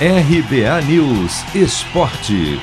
RBA News Esporte.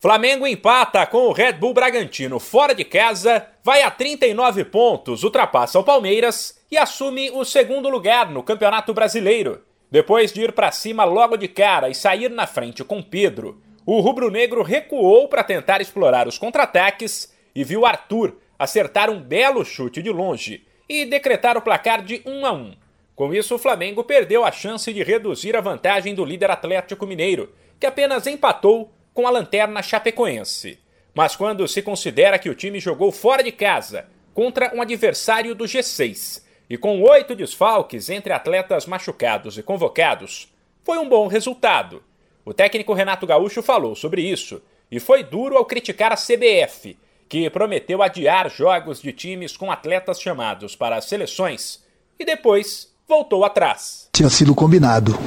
Flamengo empata com o Red Bull Bragantino fora de casa, vai a 39 pontos, ultrapassa o Palmeiras e assume o segundo lugar no Campeonato Brasileiro. Depois de ir para cima logo de cara e sair na frente com Pedro, o rubro-negro recuou para tentar explorar os contra-ataques e viu Arthur acertar um belo chute de longe e decretar o placar de 1 a 1. Com isso, o Flamengo perdeu a chance de reduzir a vantagem do líder Atlético Mineiro, que apenas empatou com a lanterna chapecoense. Mas quando se considera que o time jogou fora de casa contra um adversário do G6 e com oito desfalques entre atletas machucados e convocados, foi um bom resultado. O técnico Renato Gaúcho falou sobre isso e foi duro ao criticar a CBF, que prometeu adiar jogos de times com atletas chamados para as seleções e depois voltou atrás. Tinha sido combinado.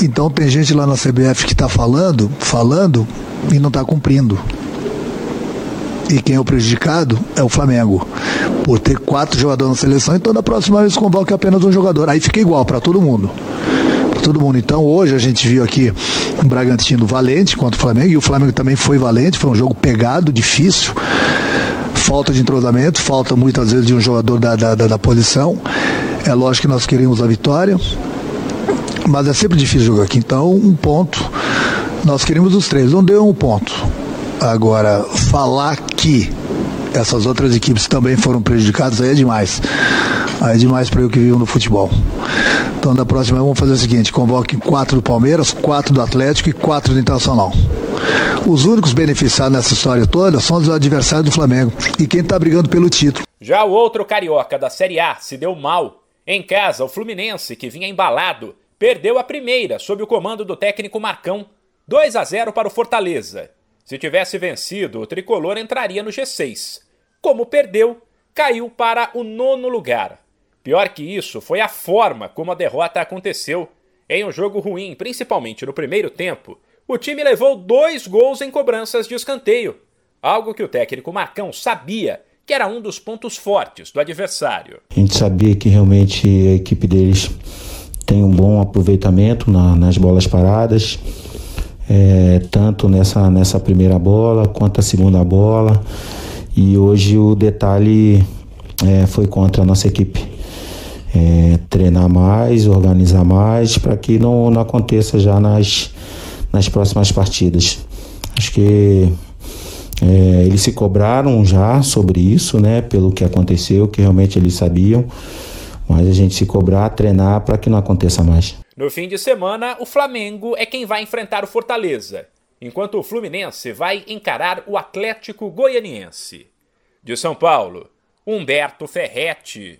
Então tem gente lá na CBF que está falando, falando e não está cumprindo. E quem é o prejudicado é o Flamengo. Por ter quatro jogadores na seleção, então da próxima vez convoca apenas um jogador. Aí fica igual para todo mundo. Todo mundo. Então hoje a gente viu aqui um Bragantino valente contra o Flamengo, e o Flamengo também foi valente, foi um jogo pegado, difícil. Falta de entrosamento, falta muitas vezes de um jogador da, da, da, da posição. É lógico que nós queremos a vitória, mas é sempre difícil jogar aqui. Então, um ponto. Nós queríamos os três, não deu um ponto. Agora, falar que essas outras equipes também foram prejudicadas, aí é demais. Aí é demais para eu que vivo no futebol. Então, da próxima vamos fazer o seguinte: convoque quatro do Palmeiras, quatro do Atlético e quatro do Internacional. Os únicos beneficiados nessa história toda são os adversários do Flamengo e quem está brigando pelo título. Já o outro carioca da Série A se deu mal em casa, o Fluminense, que vinha embalado, perdeu a primeira sob o comando do técnico Marcão, 2 a 0 para o Fortaleza. Se tivesse vencido, o tricolor entraria no G6. Como perdeu, caiu para o nono lugar. Pior que isso foi a forma como a derrota aconteceu. Em um jogo ruim, principalmente no primeiro tempo, o time levou dois gols em cobranças de escanteio, algo que o técnico Marcão sabia que era um dos pontos fortes do adversário. A gente sabia que realmente a equipe deles tem um bom aproveitamento na, nas bolas paradas, é, tanto nessa, nessa primeira bola quanto a segunda bola. E hoje o detalhe é, foi contra a nossa equipe. É, treinar mais, organizar mais, para que não, não aconteça já nas, nas próximas partidas. Acho que é, eles se cobraram já sobre isso, né? Pelo que aconteceu, que realmente eles sabiam. Mas a gente se cobrar, treinar para que não aconteça mais. No fim de semana, o Flamengo é quem vai enfrentar o Fortaleza, enquanto o Fluminense vai encarar o Atlético Goianiense. De São Paulo, Humberto Ferretti.